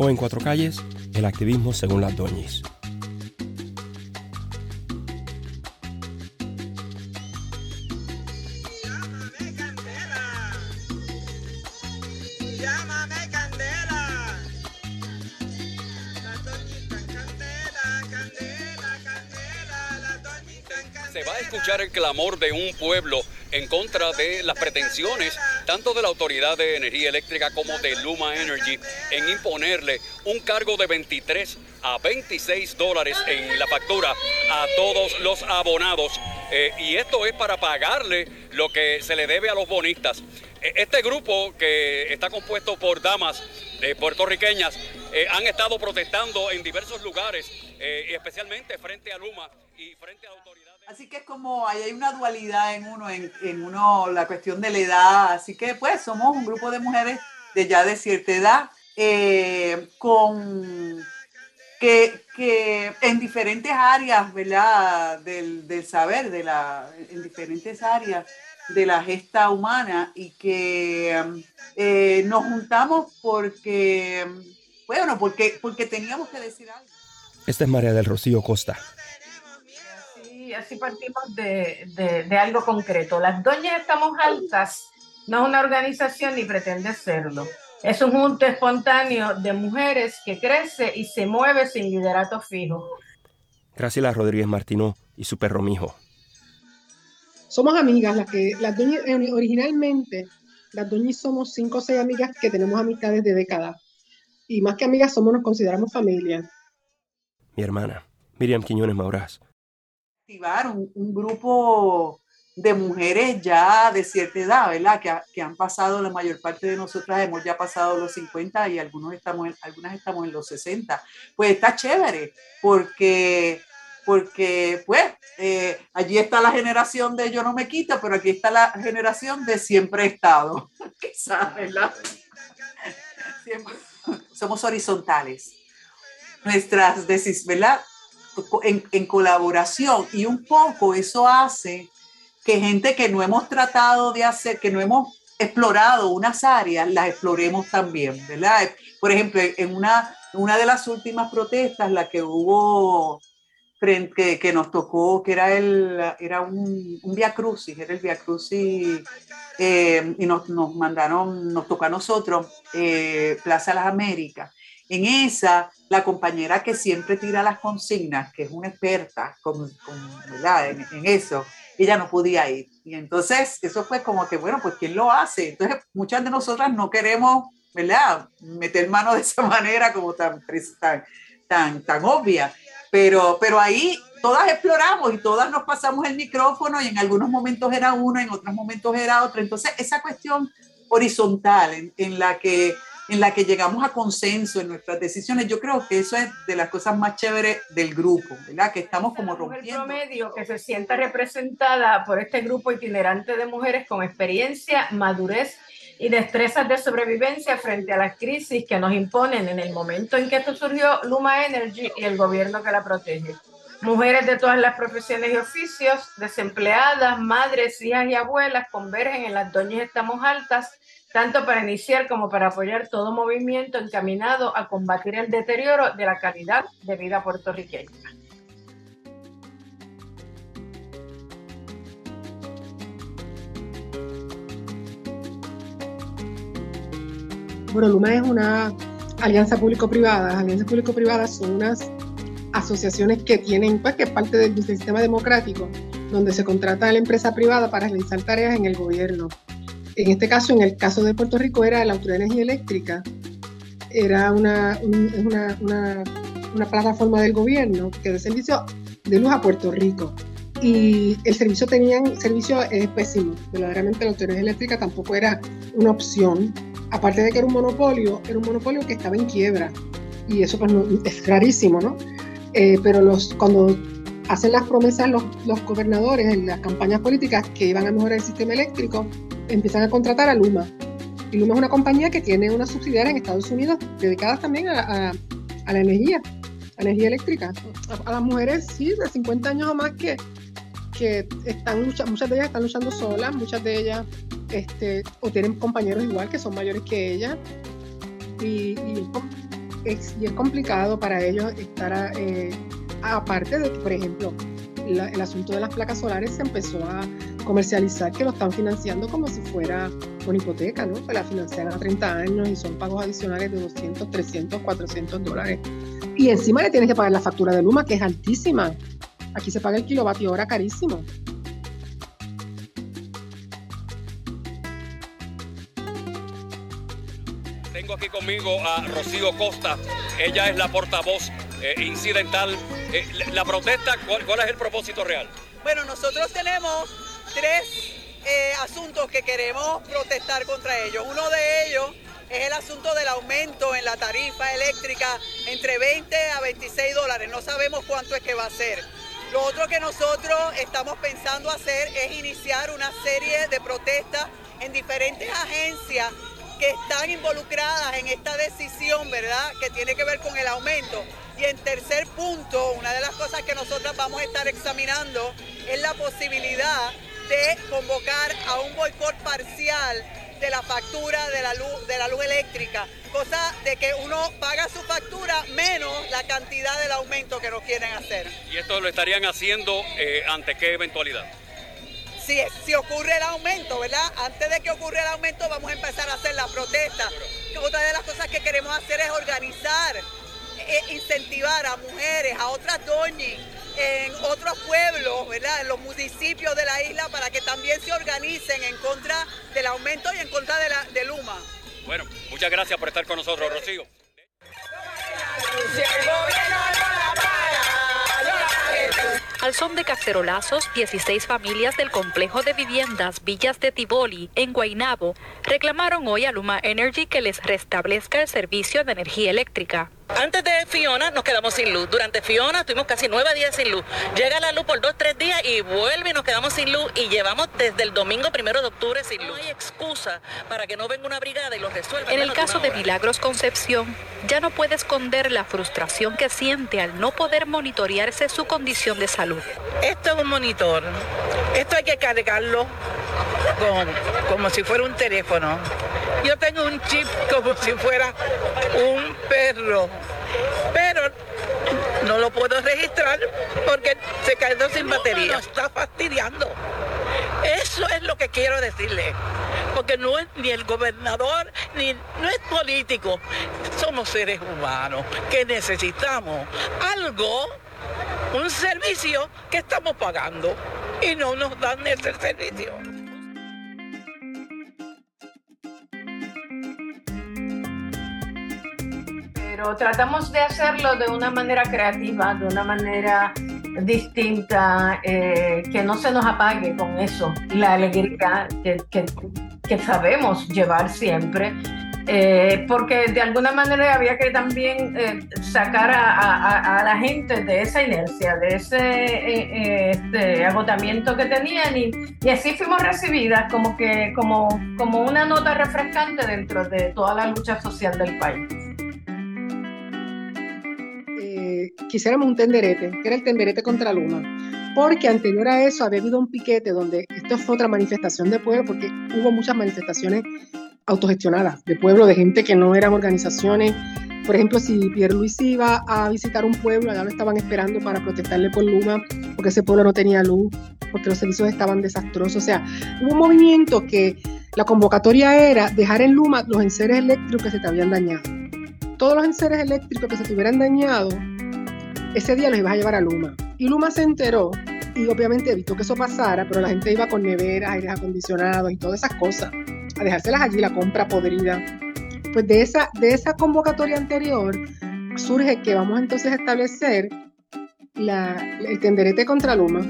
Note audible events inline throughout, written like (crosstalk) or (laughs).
o en Cuatro Calles, el activismo según las doñis. Se va a escuchar el clamor de un pueblo en contra de las pretensiones tanto de la Autoridad de Energía Eléctrica como de Luma Energy en imponerle un cargo de 23 a 26 dólares en la factura a todos los abonados. Eh, y esto es para pagarle lo que se le debe a los bonistas. E, este grupo que está compuesto por damas eh, puertorriqueñas eh, han estado protestando en diversos lugares, especialmente frente a Luma y frente a la autoridad. Así que es como ahí hay una dualidad en uno, en, uno la cuestión de la edad. Así que pues somos un grupo de mujeres de ya de cierta edad, eh, con que, en diferentes áreas, ¿verdad? Del, saber, de la, en diferentes áreas de la gesta humana y que eh, nos juntamos porque, bueno, porque, porque teníamos que decir algo. Esta es María del Rocío Costa así partimos de, algo concreto. Las Doñas Estamos Altas no es una organización ni pretende serlo. Es un junto espontáneo de mujeres que crece y se mueve sin liderato fijo. Graciela Rodríguez Martino y su perro mijo. Somos amigas, las que las doñas, eh, originalmente las doñas somos cinco o seis amigas que tenemos amistades de décadas. Y más que amigas somos, nos consideramos familia. Mi hermana, Miriam Quiñones Maurás, un, grupo de mujeres ya de cierta edad, ¿verdad? Que, que, han pasado, la mayor parte de nosotras hemos ya pasado los 50 y algunos estamos algunas estamos en los 60. Pues está chévere, porque, porque pues, eh, allí está la generación de yo no me quito, pero aquí está la generación de siempre he estado. (laughs) Quizás, ¿verdad? somos horizontales. Nuestras decisiones, ¿verdad? En, colaboración y un poco eso hace que gente que no hemos tratado de hacer, que no hemos explorado unas áreas, las exploremos también, ¿verdad? Por ejemplo, en una, una de las últimas protestas, la que hubo, que, que nos tocó, que era, el, era un, un Via Crucis, era el Via Crucis, eh, y nos, nos, mandaron, nos tocó a nosotros, eh, Plaza Las Américas. En esa, la compañera que siempre tira las consignas, que es una experta con, En, eso, ella no podía ir. Y entonces eso fue como que, bueno, pues ¿quién lo hace? Entonces muchas de nosotras no queremos, ¿verdad? Meter mano de esa (laughs) manera como tan, tan, tan, tan obvia. Pero, pero ahí todas exploramos y todas nos pasamos el micrófono y en algunos momentos era uno, en otros momentos era otro. Entonces esa cuestión horizontal en la que en la que llegamos a consenso en nuestras decisiones. Yo creo que eso es de las cosas más chéveres del grupo, ¿verdad? Que estamos como rompiendo. El promedio que se sienta representada por este grupo itinerante de mujeres con experiencia, madurez y destrezas de sobrevivencia frente a las crisis que nos imponen en el momento en que esto surgió Luma Energy y el gobierno que la protege. Mujeres de todas las profesiones y oficios, desempleadas, madres, hijas y abuelas convergen en las doñas Estamos Altas tanto para iniciar como para apoyar todo movimiento encaminado a combatir el deterioro de la calidad de vida puertorriqueña. Bueno, Luma es una alianza público-privada. Alianzas público-privadas son unas asociaciones que tienen, pues, que es parte del sistema democrático, donde se contrata a la empresa privada para realizar tareas en el gobierno en este caso, en el caso de Puerto Rico, era la Autoridad de Energía Eléctrica, era una, una, plataforma del gobierno que de servicio de luz a Puerto Rico. Y el servicio tenían, servicio es pésimo, verdaderamente la Autoridad Eléctrica tampoco era una opción. Aparte de que era un monopolio, era un monopolio que estaba en quiebra. Y eso pues, es rarísimo, ¿no? Eh, pero los, cuando hacen las promesas los, los, gobernadores en las campañas políticas que iban a mejorar el sistema eléctrico, empiezan a contratar a Luma. Y Luma es una compañía que tiene una subsidiaria en Estados Unidos dedicada también a, a, la energía, a la energía eléctrica. A, las mujeres, sí, de 50 años o más que, que están luchando, muchas de ellas están luchando solas, muchas de ellas este, o tienen compañeros igual que son mayores que ellas. Y, es, y es complicado para ellos estar, eh, aparte de que, por ejemplo, el asunto de las placas solares se empezó a comercializar que lo están financiando como si fuera una hipoteca, ¿no? Que la financian a 30 años y son pagos adicionales de 200, 300, 400 dólares. Y encima le tienes que pagar la factura de Luma, que es altísima. Aquí se paga el kilovatio hora carísimo. Tengo aquí conmigo a Rocío Costa. Ella es la portavoz eh, incidental. Eh, la protesta, ¿cuál, ¿cuál, es el propósito real? Bueno, nosotros tenemos tres eh, asuntos que queremos protestar contra ellos. Uno de ellos es el asunto del aumento en la tarifa eléctrica entre 20 a 26 dólares. No sabemos cuánto es que va a ser. Lo otro que nosotros estamos pensando hacer es iniciar una serie de protestas en diferentes agencias que están involucradas en esta decisión, ¿verdad? Que tiene que ver con el aumento. Y en tercer punto, una de las cosas que nosotros vamos a estar examinando es la posibilidad de convocar a un boicot parcial de la factura de la luz, de la luz eléctrica, cosa de que uno paga su factura menos la cantidad del aumento que nos quieren hacer. ¿Y esto lo estarían haciendo eh, ante qué eventualidad? Si, si ocurre el aumento, ¿verdad? Antes de que ocurra el aumento vamos a empezar a hacer la protesta. Otra de las cosas que queremos hacer es organizar, e incentivar a mujeres, a otras doñas en otros pueblos, ¿verdad? En los municipios de la isla para que también se organicen en contra del aumento y en contra de, la, de Luma. Bueno, muchas gracias por estar con nosotros, Rocío. Al son de cacerolazos, 16 familias del complejo de viviendas Villas de Tiboli, en Guaynabo, reclamaron hoy a Luma Energy que les restablezca el servicio de energía eléctrica. Antes de Fiona nos quedamos sin luz. Durante Fiona estuvimos casi nueve días sin luz. Llega la luz por dos, tres días y vuelve y nos quedamos sin luz y llevamos desde el domingo primero de octubre sin luz. No hay excusa para que no venga una brigada y lo resuelva. En el caso de Milagros Concepción, ya no puede esconder la frustración que siente al no poder monitorearse su condición de salud. Esto es un monitor. Esto hay que cargarlo como si fuera un teléfono. Yo tengo un chip como si fuera un perro, pero no lo puedo registrar porque se quedó sin batería. está fastidiando. Eso es lo que quiero decirle. Porque no es ni el gobernador, ni no es político. Somos seres humanos que necesitamos algo, un servicio que estamos pagando y no nos dan ese servicio. Pero tratamos de hacerlo de una manera creativa, de una manera distinta, eh, que no se nos apague con eso, la alegría que, que, sabemos llevar siempre. Eh, porque de alguna manera había que también eh, sacar a, a, la gente de esa inercia, de ese este, agotamiento que tenían y, y, así fuimos recibidas como, que, como, como una nota refrescante dentro de toda la lucha social del país quisiéramos un tenderete, que era el tenderete contra Luma, porque anterior a eso había habido un piquete donde esto fue otra manifestación de pueblo, porque hubo muchas manifestaciones autogestionadas de pueblo, de gente que no eran organizaciones. Por ejemplo, si Pierre Luis iba a visitar un pueblo, allá lo estaban esperando para protestarle por Luma, porque ese pueblo no tenía luz, porque los servicios estaban desastrosos. O sea, hubo un movimiento que la convocatoria era dejar en Luma los enseres eléctricos que se te habían dañado. Todos los enseres eléctricos que se te hubieran dañado, ese día los ibas a llevar a Luma. Y Luma se enteró y obviamente evitó que eso pasara, pero la gente iba con neveras, aires acondicionados y todas esas cosas, a dejárselas allí, la compra podrida. Pues de esa, de esa convocatoria anterior surge que vamos entonces a establecer la, el tenderete contra Luma.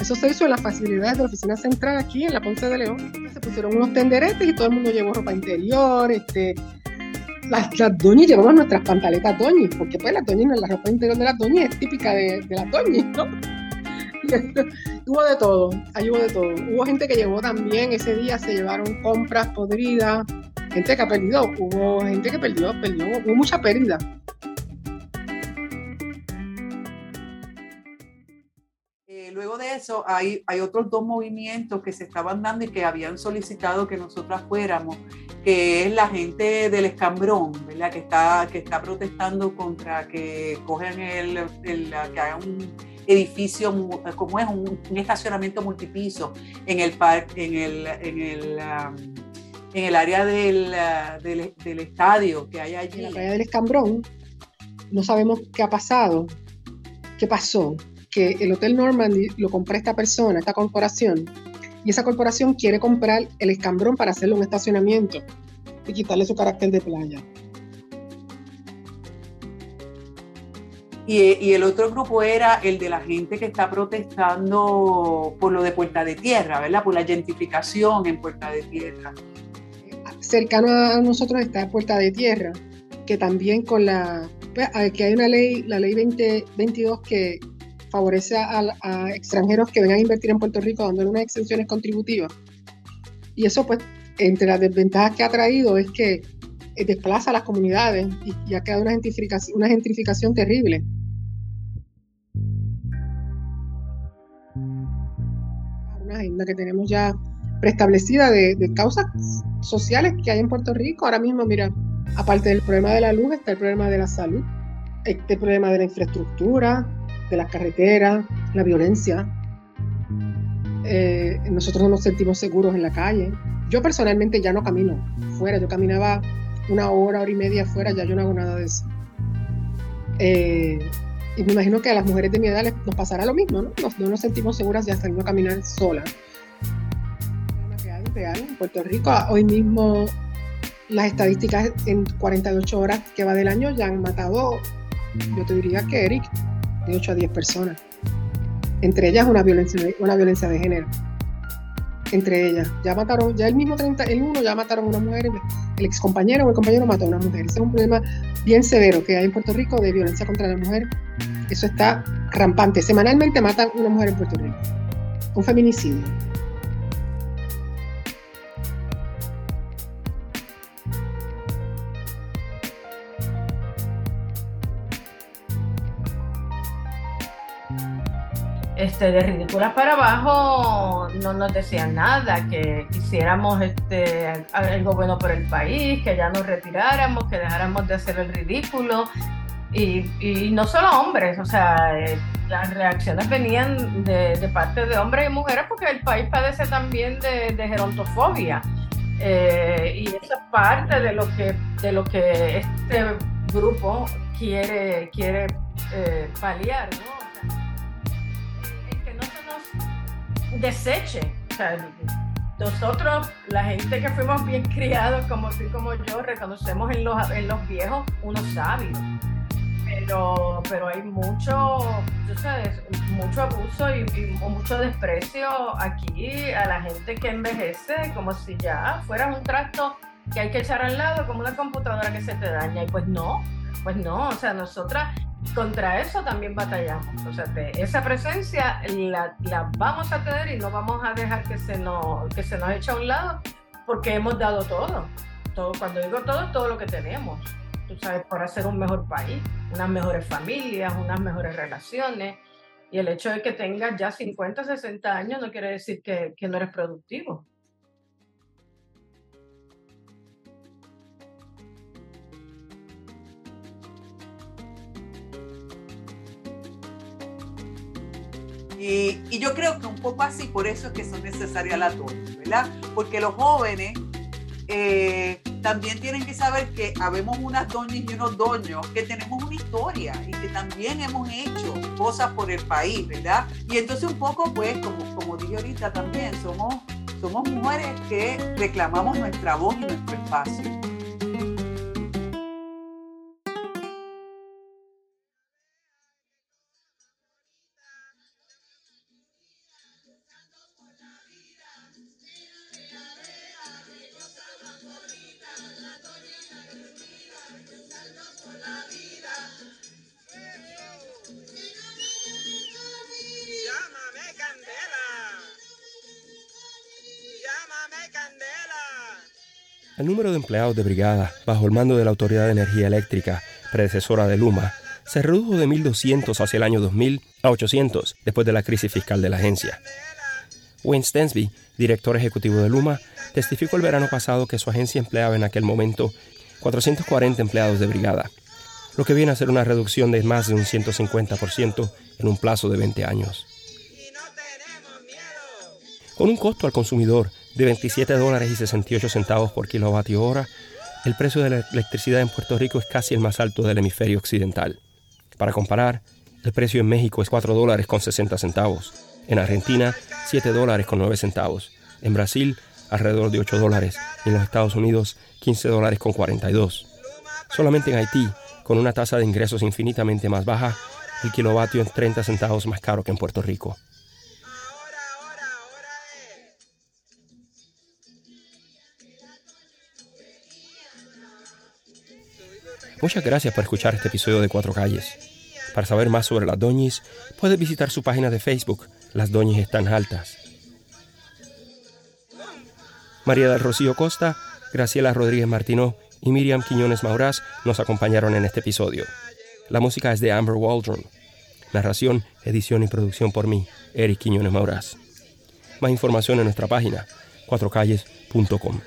Eso se hizo en las facilidades de la oficina central aquí en la Ponce de León. Se pusieron unos tenderetes y todo el mundo llevó ropa interior, este, las, las doñas llevamos nuestras pantaletas doñis, porque pues las doñas, la ropa interior de las doñas es típica de, de las doñis, ¿no? (laughs) hubo de todo, ahí hubo de todo. Hubo gente que llevó también, ese día se llevaron compras podridas, gente que ha perdido, hubo gente que perdió, perdió, hubo mucha pérdida. Eh, luego de eso, hay, hay otros dos movimientos que se estaban dando y que habían solicitado que nosotras fuéramos, que es la gente del escambrón, ¿verdad? Que está, que está protestando contra que cogen el, el que hagan un edificio, como es un, estacionamiento multipiso en el, en el, en el, en el área del, del, del, estadio que hay allí. En la calle del Escambrón, no sabemos qué ha pasado, qué pasó, que el Hotel Normandy lo compró esta persona, esta corporación, y esa corporación quiere comprar el escambrón para hacerle un estacionamiento y quitarle su carácter de playa. Y, el otro grupo era el de la gente que está protestando por lo de Puerta de Tierra, ¿verdad? Por la gentrificación en Puerta de Tierra. Cercano a nosotros está Puerta de Tierra, que también con la, pues, que hay una ley, la ley 2022 que favorece a, extranjeros que vengan a invertir en Puerto Rico dándole unas exenciones contributivas. Y eso pues, entre las desventajas que ha traído es que eh, desplaza a las comunidades y, ha creado una gentrificación, una gentrificación terrible. Una agenda que tenemos ya preestablecida de, causas sociales que hay en Puerto Rico. Ahora mismo, mira, aparte del problema de la luz, está el problema de la salud, este problema de la infraestructura, de las carreteras, la violencia. Eh, nosotros no nos sentimos seguros en la calle. Yo personalmente ya no camino fuera, yo caminaba una hora, hora y media afuera, ya yo no hago nada de eso. Eh, y me imagino que a las mujeres de mi edad nos pasará lo mismo, ¿no? No, nos sentimos seguras ya saliendo a caminar sola. en Puerto Rico. Hoy mismo las estadísticas en 48 horas que va del año ya han matado, yo te diría que Eric, de 8 a 10 personas. Entre ellas una violencia, una violencia de género entre ellas. Ya mataron, ya el mismo 30, el uno ya mataron a una mujer, el ex compañero o el compañero mató a una mujer. Ese es un problema bien severo que hay en Puerto Rico de violencia contra la mujer. Eso está rampante. Semanalmente matan una mujer en Puerto Rico. Un feminicidio. Este, de ridículas para abajo no nos decían nada, que hiciéramos este, algo bueno por el país, que ya nos retiráramos, que dejáramos de hacer el ridículo. Y, no solo hombres, o sea, eh, las reacciones venían de, parte de hombres y mujeres porque el país padece también de, gerontofobia. Eh, y esa es parte de lo que, de lo que este grupo quiere, quiere eh, paliar, ¿no? Deseche. nosotros, la gente que fuimos bien criados, como tú como yo, reconocemos en los, en los viejos unos sabios. Pero, pero hay mucho, sabes, mucho abuso y, mucho desprecio aquí a la gente que envejece, como si ya fuera un trasto que hay que echar al lado, como una computadora que se te daña. Y pues no, pues no, o sea, nosotras contra eso también batallamos. O sea, esa presencia la, vamos a tener y no vamos a dejar que se, nos, que se nos eche a un lado porque hemos dado todo. todo. Cuando digo todo, todo lo que tenemos. Tú sabes, para ser un mejor país, unas mejores familias, unas mejores relaciones. Y el hecho de que tengas ya 50, 60 años no quiere decir que, que no eres productivo. Y, yo creo que un poco así, por eso es que son necesarias las doñas, ¿verdad? Porque los jóvenes eh, también tienen que saber que habemos unas doñas y unos doños que tenemos una historia y que también hemos hecho cosas por el país, ¿verdad? Y entonces un poco, pues, como, como dije ahorita también, somos, somos mujeres que reclamamos nuestra voz y nuestro espacio. El número de empleados de brigada bajo el mando de la Autoridad de Energía Eléctrica, predecesora de Luma, se redujo de 1.200 hacia el año 2000 a 800 después de la crisis fiscal de la agencia. Wayne Stensby, director ejecutivo de Luma, testificó el verano pasado que su agencia empleaba en aquel momento 440 empleados de brigada, lo que viene a ser una reducción de más de un 150% en un plazo de 20 años. Con un costo al consumidor de 27 dólares y 68 centavos por kilovatio hora, el precio de la electricidad en Puerto Rico es casi el más alto del hemisferio occidental. Para comparar, el precio en México es 4 dólares con 60 centavos, en Argentina 7 dólares con 9 centavos, en Brasil alrededor de 8 dólares y en los Estados Unidos 15 dólares con 42. Solamente en Haití, con una tasa de ingresos infinitamente más baja, el kilovatio es 30 centavos más caro que en Puerto Rico. Muchas gracias por escuchar este episodio de Cuatro Calles. Para saber más sobre las doñis, puedes visitar su página de Facebook, Las Doñis Están Altas. María del Rocío Costa, Graciela Rodríguez Martino y Miriam Quiñones Maurás nos acompañaron en este episodio. La música es de Amber Waldron. Narración, edición y producción por mí, Eric Quiñones Maurás. Más información en nuestra página, cuatrocalles.com.